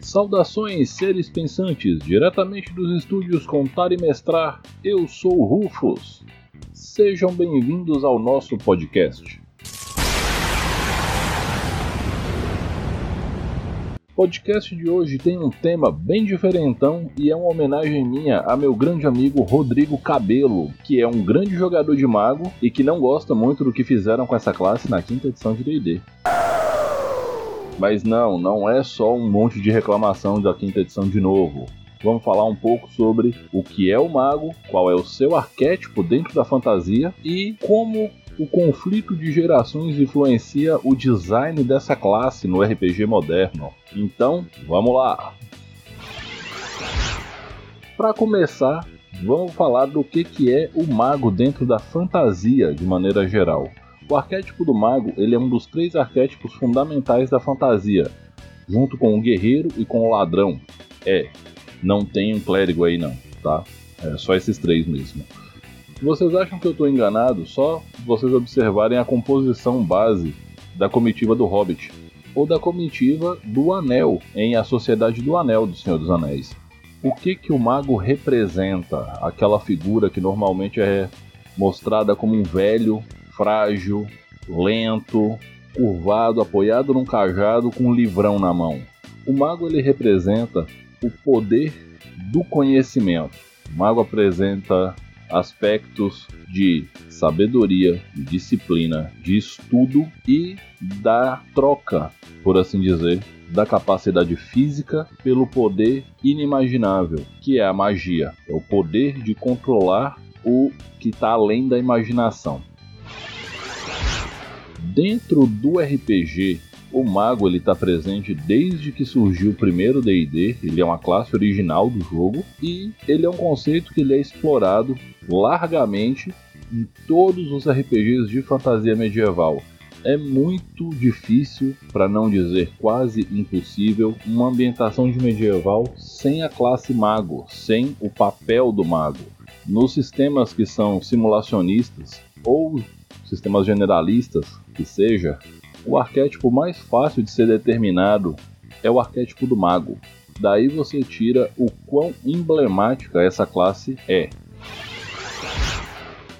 Saudações, seres pensantes, diretamente dos estúdios Contar e Mestrar, eu sou Rufus. Sejam bem-vindos ao nosso podcast. Podcast de hoje tem um tema bem diferentão e é uma homenagem minha a meu grande amigo Rodrigo Cabelo, que é um grande jogador de mago e que não gosta muito do que fizeram com essa classe na quinta edição de D&D. Mas não, não é só um monte de reclamação da quinta edição de novo. Vamos falar um pouco sobre o que é o mago, qual é o seu arquétipo dentro da fantasia e como o conflito de gerações influencia o design dessa classe no RPG moderno. Então, vamos lá! Para começar, vamos falar do que, que é o mago dentro da fantasia de maneira geral. O arquétipo do mago ele é um dos três arquétipos fundamentais da fantasia, junto com o guerreiro e com o ladrão. É, não tem um clérigo aí não, tá? É só esses três mesmo. Vocês acham que eu estou enganado, só vocês observarem a composição base da comitiva do Hobbit ou da comitiva do Anel em A Sociedade do Anel do Senhor dos Anéis. O que que o mago representa? Aquela figura que normalmente é mostrada como um velho frágil, lento, curvado, apoiado num cajado com um livrão na mão. O mago ele representa o poder do conhecimento. O mago apresenta aspectos de sabedoria, de disciplina, de estudo e da troca, por assim dizer, da capacidade física pelo poder inimaginável, que é a magia. É o poder de controlar o que está além da imaginação. Dentro do RPG, o mago ele está presente desde que surgiu o primeiro D&D. Ele é uma classe original do jogo e ele é um conceito que ele é explorado largamente em todos os RPGs de fantasia medieval. É muito difícil, para não dizer quase impossível, uma ambientação de medieval sem a classe mago, sem o papel do mago. Nos sistemas que são simulacionistas ou sistemas generalistas, que seja, o arquétipo mais fácil de ser determinado é o arquétipo do mago. Daí você tira o quão emblemática essa classe é.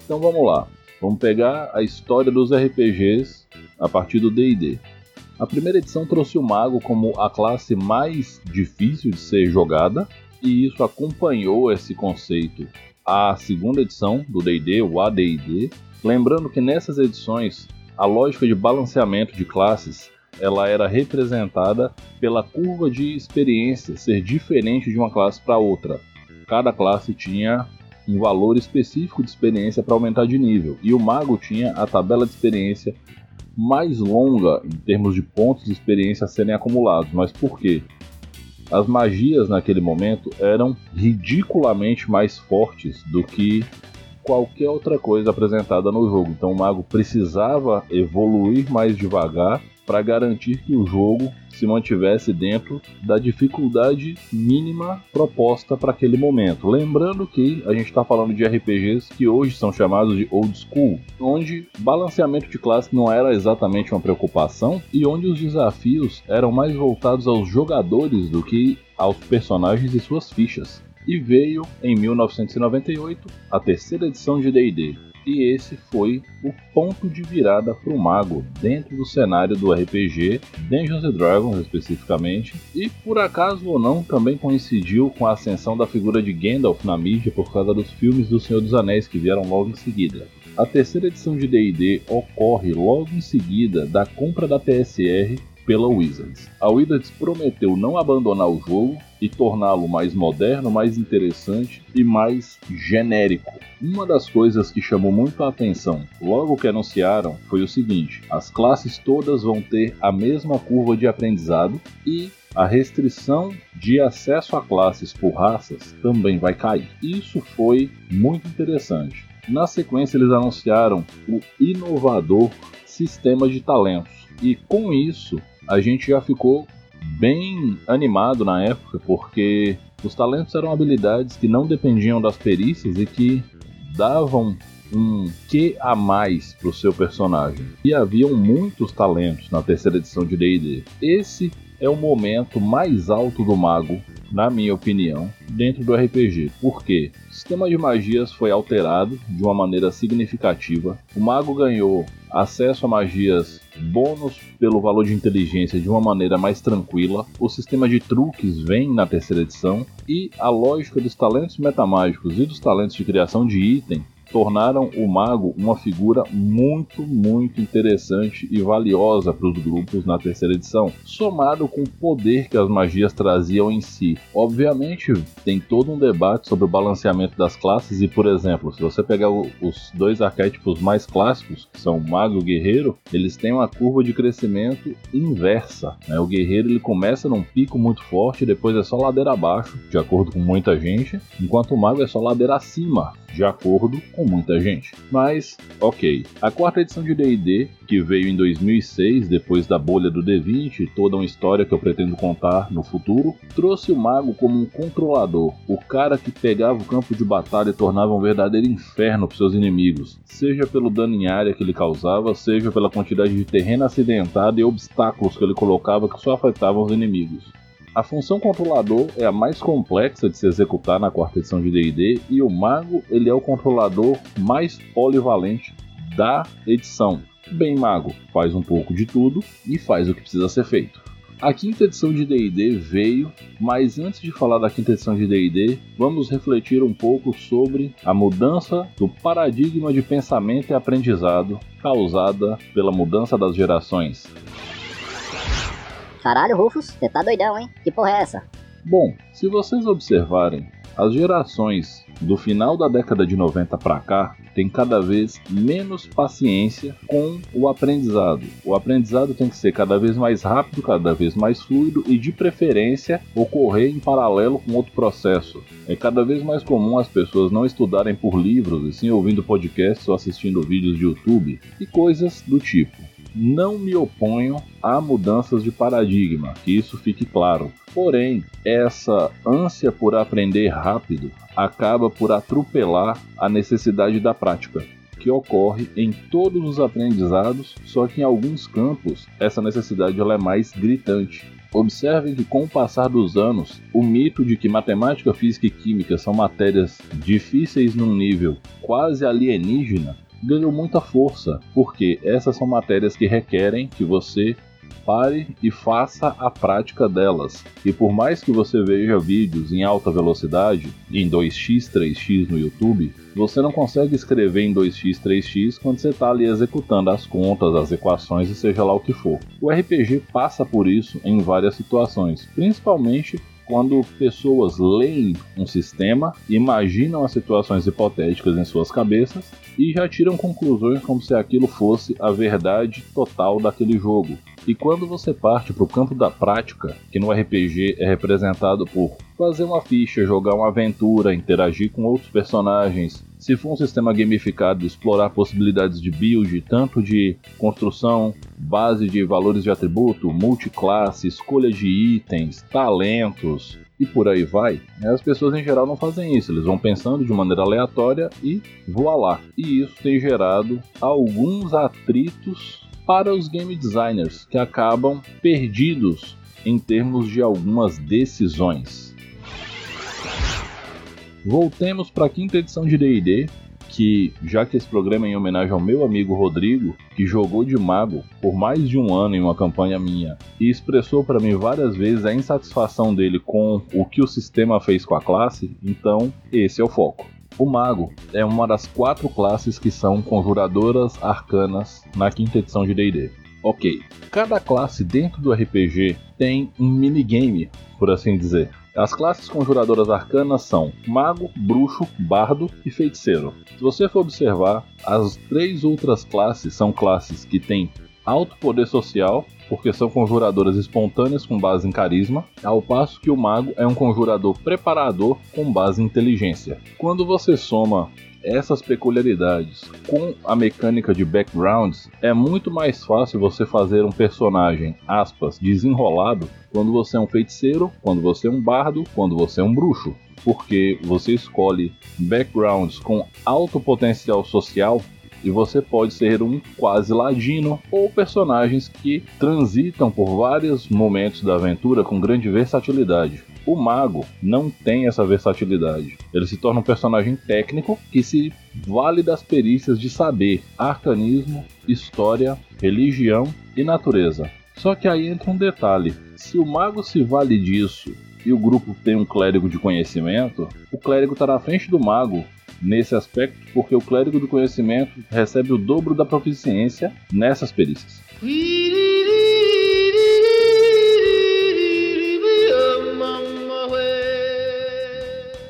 Então vamos lá, vamos pegar a história dos RPGs a partir do D&D. A primeira edição trouxe o mago como a classe mais difícil de ser jogada, e isso acompanhou esse conceito a segunda edição do D&D, o AD&D, lembrando que nessas edições a lógica de balanceamento de classes ela era representada pela curva de experiência ser diferente de uma classe para outra. Cada classe tinha um valor específico de experiência para aumentar de nível, e o mago tinha a tabela de experiência mais longa em termos de pontos de experiência a serem acumulados. Mas por quê? As magias naquele momento eram ridiculamente mais fortes do que qualquer outra coisa apresentada no jogo. Então o mago precisava evoluir mais devagar para garantir que o jogo se mantivesse dentro da dificuldade mínima proposta para aquele momento. Lembrando que a gente está falando de RPGs que hoje são chamados de old school, onde balanceamento de classe não era exatamente uma preocupação e onde os desafios eram mais voltados aos jogadores do que aos personagens e suas fichas e veio em 1998 a terceira edição de D&D. E esse foi o ponto de virada para o mago dentro do cenário do RPG, Dungeons Dragons especificamente, e por acaso ou não também coincidiu com a ascensão da figura de Gandalf na mídia por causa dos filmes do Senhor dos Anéis que vieram logo em seguida. A terceira edição de D&D ocorre logo em seguida da compra da TSR pela Wizards. A Wizards prometeu não abandonar o jogo e torná-lo mais moderno, mais interessante e mais genérico. Uma das coisas que chamou muito a atenção logo que anunciaram foi o seguinte: as classes todas vão ter a mesma curva de aprendizado e a restrição de acesso a classes por raças também vai cair. Isso foi muito interessante. Na sequência, eles anunciaram o inovador sistema de talentos, e com isso a gente já ficou bem animado na época, porque Os talentos eram habilidades que não dependiam das perícias e que davam um que a mais para o seu personagem. E haviam muitos talentos na terceira edição de D&D. Esse é o momento mais alto do mago, na minha opinião, dentro do RPG. Por quê? O sistema de magias foi alterado de uma maneira significativa. O mago ganhou acesso a magias bônus pelo valor de inteligência de uma maneira mais tranquila. O sistema de truques vem na terceira edição e a lógica dos talentos metamágicos e dos talentos de criação de item tornaram o mago uma figura muito, muito interessante e valiosa para os grupos na terceira edição, somado com o poder que as magias traziam em si. Obviamente, tem todo um debate sobre o balanceamento das classes e, por exemplo, se você pegar os dois arquétipos mais clássicos, que são o mago e o guerreiro, eles têm uma curva de crescimento inversa. Né? O guerreiro ele começa num pico muito forte depois é só ladeira abaixo, de acordo com muita gente, enquanto o mago é só ladeira acima, de acordo com muita gente. Mas, ok. A quarta edição de D&D, que veio em 2006, depois da bolha do D20, toda uma história que eu pretendo contar no futuro, trouxe o mago como um controlador, o cara que pegava o campo de batalha e tornava um verdadeiro inferno para seus inimigos, seja pelo dano em área que ele causava, seja pela quantidade de terreno acidentado e obstáculos que ele colocava que só afetavam os inimigos. A função controlador é a mais complexa de se executar na quarta edição de D&D e o mago ele é o controlador mais polivalente da edição. Bem mago faz um pouco de tudo e faz o que precisa ser feito. A quinta edição de D&D veio, mas antes de falar da quinta edição de D&D, vamos refletir um pouco sobre a mudança do paradigma de pensamento e aprendizado causada pela mudança das gerações. Caralho, Rufus, você tá doidão, hein? Que porra é essa? Bom, se vocês observarem, as gerações do final da década de 90 para cá têm cada vez menos paciência com o aprendizado. O aprendizado tem que ser cada vez mais rápido, cada vez mais fluido e, de preferência, ocorrer em paralelo com outro processo. É cada vez mais comum as pessoas não estudarem por livros e sim ouvindo podcasts ou assistindo vídeos de YouTube e coisas do tipo. Não me oponho a mudanças de paradigma, que isso fique claro. Porém, essa ânsia por aprender rápido acaba por atropelar a necessidade da prática, que ocorre em todos os aprendizados, só que em alguns campos essa necessidade ela é mais gritante. Observem que, com o passar dos anos, o mito de que matemática, física e química são matérias difíceis num nível quase alienígena ganhou muita força, porque essas são matérias que requerem que você pare e faça a prática delas. E por mais que você veja vídeos em alta velocidade, em 2x, 3x no YouTube, você não consegue escrever em 2x, 3x quando você está ali executando as contas, as equações e seja lá o que for. O RPG passa por isso em várias situações, principalmente quando pessoas leem um sistema, imaginam as situações hipotéticas em suas cabeças e já tiram conclusões como se aquilo fosse a verdade total daquele jogo. E quando você parte para o campo da prática, que no RPG é representado por fazer uma ficha, jogar uma aventura, interagir com outros personagens, se for um sistema gamificado, explorar possibilidades de build, tanto de construção, base de valores de atributo, multiclasse, escolha de itens, talentos, e por aí vai, as pessoas em geral não fazem isso, eles vão pensando de maneira aleatória e voilá. E isso tem gerado alguns atritos para os game designers que acabam perdidos em termos de algumas decisões. Voltemos para a quinta edição de D&D, que já que esse programa é em homenagem ao meu amigo Rodrigo, que jogou de mago por mais de um ano em uma campanha minha e expressou para mim várias vezes a insatisfação dele com o que o sistema fez com a classe, então esse é o foco. O mago é uma das quatro classes que são conjuradoras arcanas na quinta edição de D&D. Ok, cada classe dentro do RPG tem um minigame, por assim dizer. As classes conjuradoras arcanas são Mago, Bruxo, Bardo e Feiticeiro. Se você for observar, as três outras classes são classes que têm alto poder social, porque são conjuradoras espontâneas com base em carisma, ao passo que o mago é um conjurador preparador com base em inteligência. Quando você soma essas peculiaridades com a mecânica de backgrounds, é muito mais fácil você fazer um personagem, aspas, desenrolado quando você é um feiticeiro, quando você é um bardo, quando você é um bruxo. Porque você escolhe backgrounds com alto potencial social e você pode ser um quase ladino ou personagens que transitam por vários momentos da aventura com grande versatilidade. O mago não tem essa versatilidade. Ele se torna um personagem técnico que se vale das perícias de saber, arcanismo, história, religião e natureza. Só que aí entra um detalhe: se o mago se vale disso e o grupo tem um clérigo de conhecimento, o clérigo está na frente do mago nesse aspecto, porque o clérigo do conhecimento recebe o dobro da proficiência nessas perícias.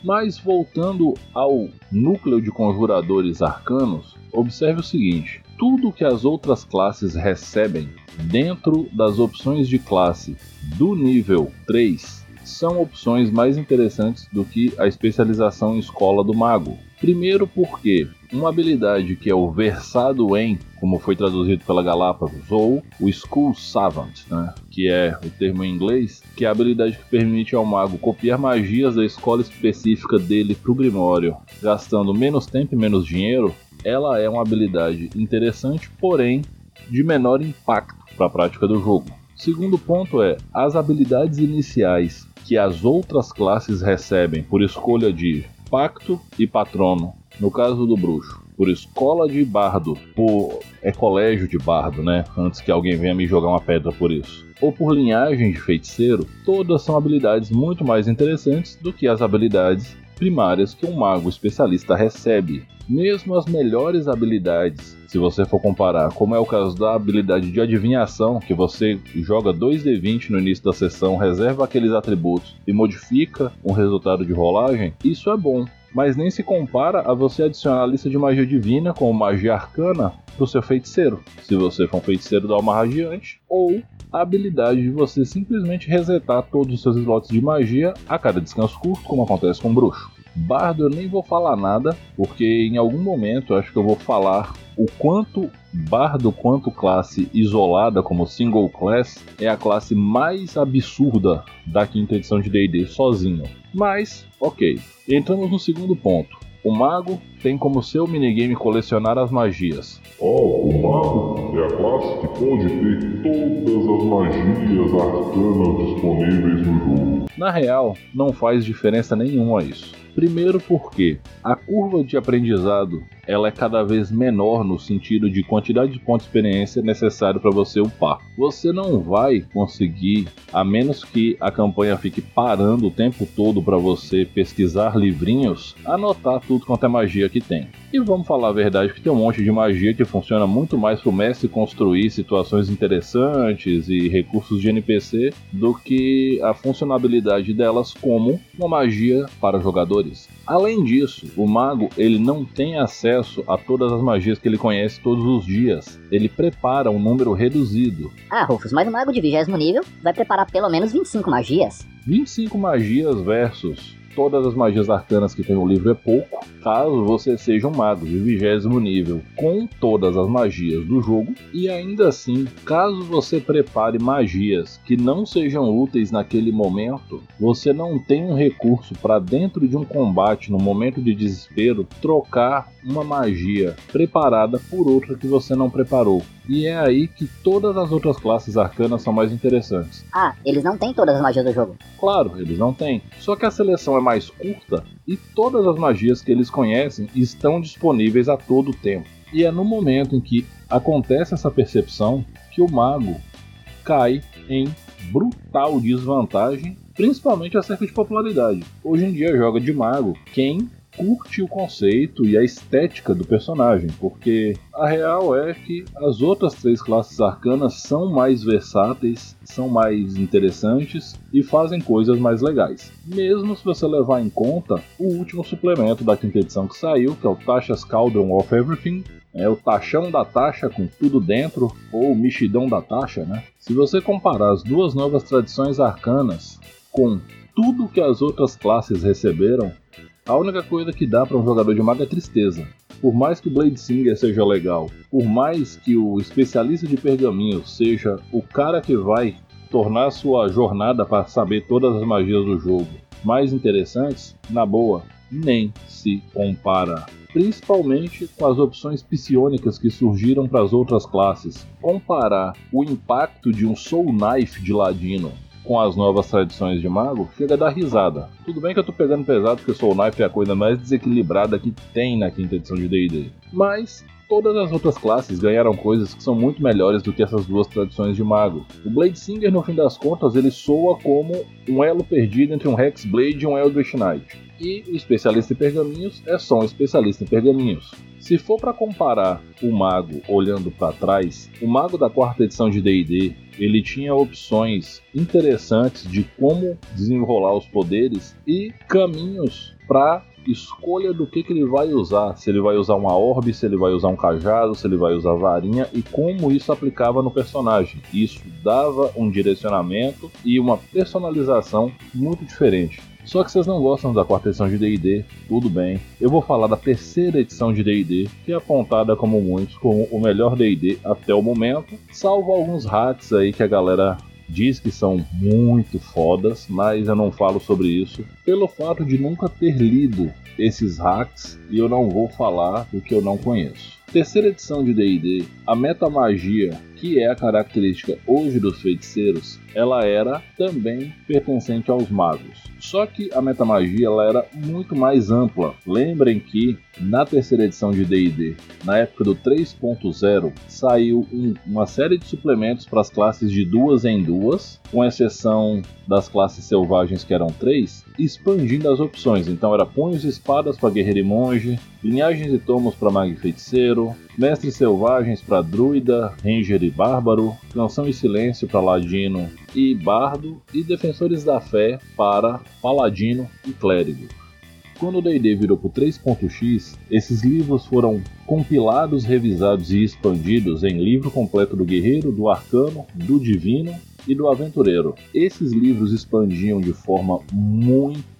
Mas voltando ao núcleo de conjuradores arcanos, observe o seguinte: tudo que as outras classes recebem dentro das opções de classe do nível 3 são opções mais interessantes do que a especialização em escola do mago. Primeiro porque uma habilidade que é o versado em, como foi traduzido pela Galápagos, ou o School Savant, né, que é o termo em inglês, que é a habilidade que permite ao mago copiar magias da escola específica dele para o Grimório, gastando menos tempo e menos dinheiro, ela é uma habilidade interessante, porém de menor impacto para a prática do jogo. Segundo ponto é, as habilidades iniciais que as outras classes recebem por escolha de pacto e patrono, no caso do bruxo, por escola de bardo, por é colégio de bardo, né? Antes que alguém venha me jogar uma pedra por isso. Ou por linhagem de feiticeiro, todas são habilidades muito mais interessantes do que as habilidades primárias que um mago especialista recebe. Mesmo as melhores habilidades, se você for comparar, como é o caso da habilidade de adivinhação, que você joga 2d20 no início da sessão, reserva aqueles atributos e modifica um resultado de rolagem, isso é bom. Mas nem se compara a você adicionar a lista de magia divina como magia arcana para o seu feiticeiro, se você for um feiticeiro da alma radiante, ou a habilidade de você simplesmente resetar todos os seus slots de magia a cada descanso curto, como acontece com o bruxo. Bardo eu nem vou falar nada, porque em algum momento acho que eu vou falar o quanto Bardo quanto classe isolada como single class é a classe mais absurda da quinta edição de D&D sozinho. Mas, ok. Entramos no segundo ponto. O mago tem como seu minigame colecionar as magias. Oh, o mago é a classe que pode ter todas as magias arcanas disponíveis no jogo. Na real, não faz diferença nenhuma isso. Primeiro porque a curva de aprendizado ela é cada vez menor no sentido de quantidade de pontos de experiência necessário para você upar. Você não vai conseguir, a menos que a campanha fique parando o tempo todo para você pesquisar livrinhos, anotar tudo quanto é magia que tem. E vamos falar a verdade que tem um monte de magia que funciona muito mais para o mestre construir situações interessantes e recursos de NPC do que a funcionalidade delas como uma magia para jogadores. Além disso, o mago ele não tem acesso a todas as magias que ele conhece todos os dias. Ele prepara um número reduzido. Ah, Rufus, mas o mago de vigésimo nível vai preparar pelo menos 25 magias. 25 magias versus todas as magias arcanas que tem no livro é pouco. Caso você seja um mago de vigésimo nível com todas as magias do jogo, e ainda assim, caso você prepare magias que não sejam úteis naquele momento, você não tem um recurso para dentro de um combate, no momento de desespero, trocar uma magia preparada por outra que você não preparou. E é aí que todas as outras classes arcanas são mais interessantes. Ah, eles não têm todas as magias do jogo. Claro, eles não têm. Só que a seleção é mais curta e todas as magias que eles conhecem estão disponíveis a todo tempo. E é no momento em que acontece essa percepção que o mago cai em brutal desvantagem, principalmente acerca de popularidade. Hoje em dia joga de mago quem curte o conceito e a estética do personagem, porque a real é que as outras três classes arcanas são mais versáteis, são mais interessantes e fazem coisas mais legais. Mesmo se você levar em conta o último suplemento da quinta edição que saiu, que é o Tasha's Cauldron of Everything, é o taxão da taxa com tudo dentro, ou o mexidão da taxa, né? Se você comparar as duas novas tradições arcanas com tudo que as outras classes receberam, a única coisa que dá para um jogador de mago é tristeza. Por mais que Blade Singer seja legal, por mais que o especialista de pergaminho seja o cara que vai tornar sua jornada para saber todas as magias do jogo mais interessantes, na boa, nem se compara principalmente com as opções psionicas que surgiram para as outras classes. Comparar o impacto de um Soul Knife de Ladino com as novas tradições de mago, chega a dar risada. Tudo bem que eu tô pegando pesado porque Soul Knife é a coisa mais desequilibrada que tem na quinta edição de D&D. Mas todas as outras classes ganharam coisas que são muito melhores do que essas duas tradições de mago. O Blade Singer, no fim das contas, ele soa como um elo perdido entre um Hexblade e um Eldritch Knight e o especialista em pergaminhos é só um especialista em pergaminhos. Se for para comparar o mago olhando para trás, o mago da quarta edição de D&D ele tinha opções interessantes de como desenrolar os poderes e caminhos para escolha do que, que ele vai usar. Se ele vai usar uma orbe, se ele vai usar um cajado, se ele vai usar varinha e como isso aplicava no personagem. Isso dava um direcionamento e uma personalização muito diferente. Só que vocês não gostam da quarta edição de D&D, tudo bem. Eu vou falar da terceira edição de D&D, que é apontada como muitos como o melhor D&D até o momento, salvo alguns hacks aí que a galera diz que são muito fodas, mas eu não falo sobre isso pelo fato de nunca ter lido esses hacks e eu não vou falar do que eu não conheço. Terceira edição de D&D, a metamagia, que é a característica hoje dos feiticeiros, ela era também pertencente aos magos. Só que a metamagia ela era muito mais ampla. Lembrem que na terceira edição de D&D, na época do 3.0, saiu um, uma série de suplementos para as classes de duas em duas, com exceção das classes selvagens que eram três, expandindo as opções. Então era punhos e espadas para guerreiro e monge, linhagens e tomos para mago e feiticeiro, mestres selvagens para druida, ranger e bárbaro, canção e silêncio para ladino e bardo, e defensores da fé para paladino e clérigo. Quando o D&D virou para o 3.x, esses livros foram compilados, revisados e expandidos em livro completo do guerreiro, do arcano, do divino e do aventureiro. Esses livros expandiam de forma muito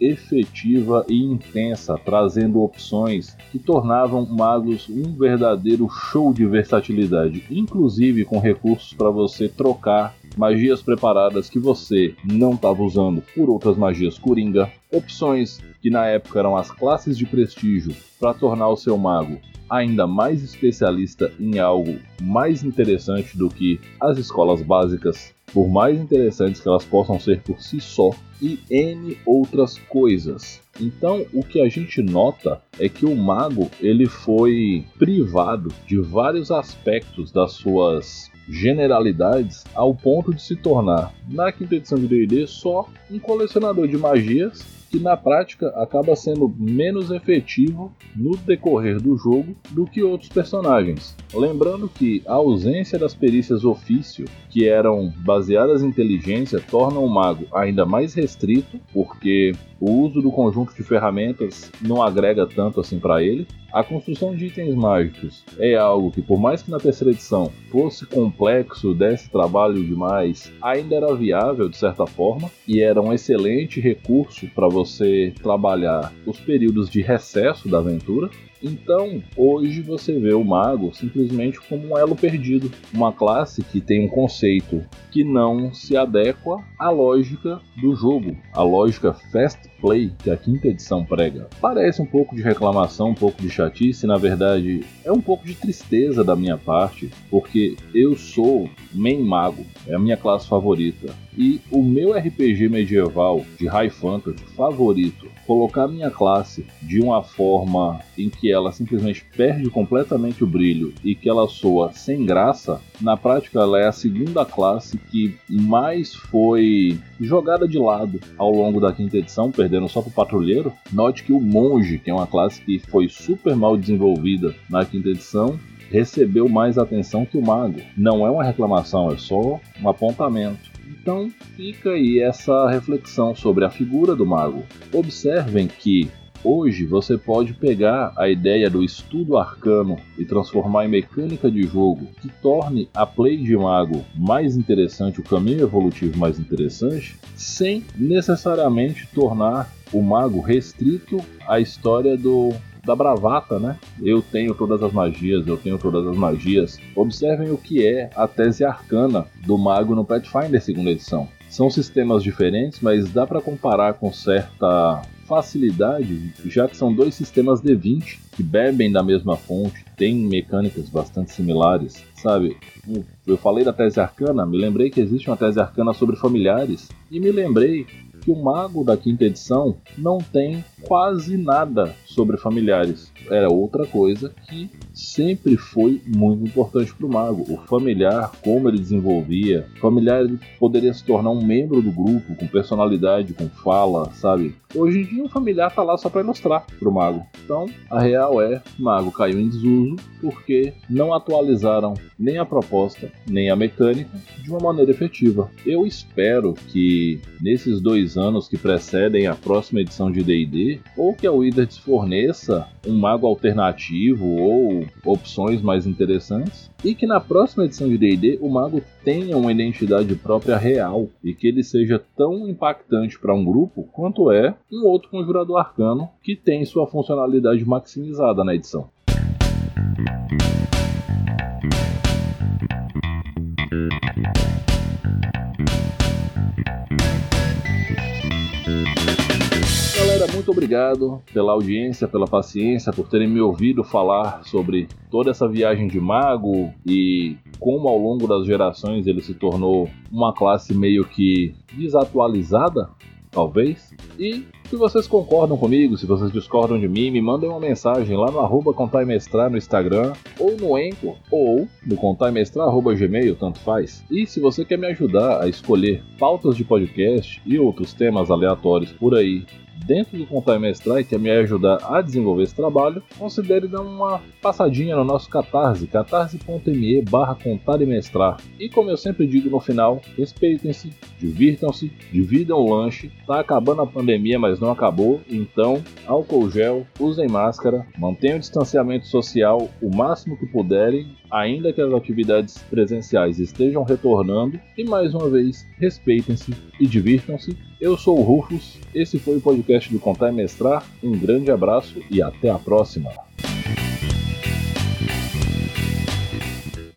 efetiva e intensa, trazendo opções que tornavam magos um verdadeiro show de versatilidade, inclusive com recursos para você trocar magias preparadas que você não estava usando por outras magias coringa, opções que na época eram as classes de prestígio para tornar o seu mago ainda mais especialista em algo mais interessante do que as escolas básicas, por mais interessantes que elas possam ser por si só, e N outras coisas. Então, o que a gente nota é que o mago ele foi privado de vários aspectos das suas generalidades ao ponto de se tornar, na quinta edição de D&D, só um colecionador de magias que na prática acaba sendo menos efetivo no decorrer do jogo do que outros personagens. Lembrando que a ausência das perícias ofício, que eram baseadas em inteligência, torna o mago ainda mais restrito, porque o uso do conjunto de ferramentas não agrega tanto assim para ele. A construção de itens mágicos é algo que, por mais que na terceira edição fosse complexo, desse trabalho demais, ainda era viável de certa forma e era um excelente recurso para você trabalhar os períodos de recesso da aventura. Então, hoje você vê o mago simplesmente como um elo perdido, uma classe que tem um conceito que não se adequa à lógica do jogo, a lógica fast play que a quinta edição prega. Parece um pouco de reclamação, um pouco de chatice, na verdade é um pouco de tristeza da minha parte, porque eu sou main mago, é a minha classe favorita. E o meu RPG medieval de High Fantasy favorito, colocar minha classe de uma forma em que ela simplesmente perde completamente o brilho e que ela soa sem graça, na prática ela é a segunda classe que mais foi jogada de lado ao longo da quinta edição, perdendo só para o patrulheiro. Note que o monge, que é uma classe que foi super mal desenvolvida na quinta edição, recebeu mais atenção que o mago. Não é uma reclamação, é só um apontamento. Então fica aí essa reflexão sobre a figura do mago. Observem que Hoje você pode pegar a ideia do estudo arcano e transformar em mecânica de jogo que torne a play de mago mais interessante, o caminho evolutivo mais interessante, sem necessariamente tornar o mago restrito à história do da bravata, né? Eu tenho todas as magias, eu tenho todas as magias. Observem o que é a tese arcana do mago no Pathfinder segunda edição. São sistemas diferentes, mas dá para comparar com certa facilidade, já que são dois sistemas D20 que bebem da mesma fonte, têm mecânicas bastante similares, sabe? Eu falei da tese arcana, me lembrei que existe uma tese arcana sobre familiares e me lembrei que o mago da quinta edição não tem quase nada sobre familiares. Era outra coisa que sempre foi muito importante para o mago. O familiar, como ele desenvolvia. O familiar poderia se tornar um membro do grupo, com personalidade, com fala, sabe? Hoje em dia o familiar tá lá só para ilustrar para o mago. Então, a real é, o mago caiu em desuso porque não atualizaram nem a proposta, nem a mecânica de uma maneira efetiva. Eu espero que nesses dois anos que precedem a próxima edição de D&D, ou que a Wizards forneça um mago alternativo ou opções mais interessantes, e que na próxima edição de D&D o mago tenha uma identidade própria real e que ele seja tão impactante para um grupo quanto é um outro conjurador arcano que tem sua funcionalidade maximizada na edição. Muito obrigado pela audiência, pela paciência, por terem me ouvido falar sobre toda essa viagem de mago e como ao longo das gerações ele se tornou uma classe meio que desatualizada, talvez. E se vocês concordam comigo, se vocês discordam de mim, me mandem uma mensagem lá no arroba contaimestrar no Instagram, ou no Enco, ou no contaimestrar.gmail, tanto faz. E se você quer me ajudar a escolher pautas de podcast e outros temas aleatórios por aí dentro do Contar e Mestrar e quer me ajudar a desenvolver esse trabalho, considere dar uma passadinha no nosso Catarse, catarse.me barra contar e mestrar. E como eu sempre digo no final, respeitem-se, divirtam-se, dividam o lanche, tá acabando a pandemia, mas não acabou, então álcool gel, usem máscara, mantenham o distanciamento social o máximo que puderem, ainda que as atividades presenciais estejam retornando, e mais uma vez, respeitem-se e divirtam-se. Eu sou o Rufus, esse foi o podcast do Contar e Mestrar, um grande abraço e até a próxima!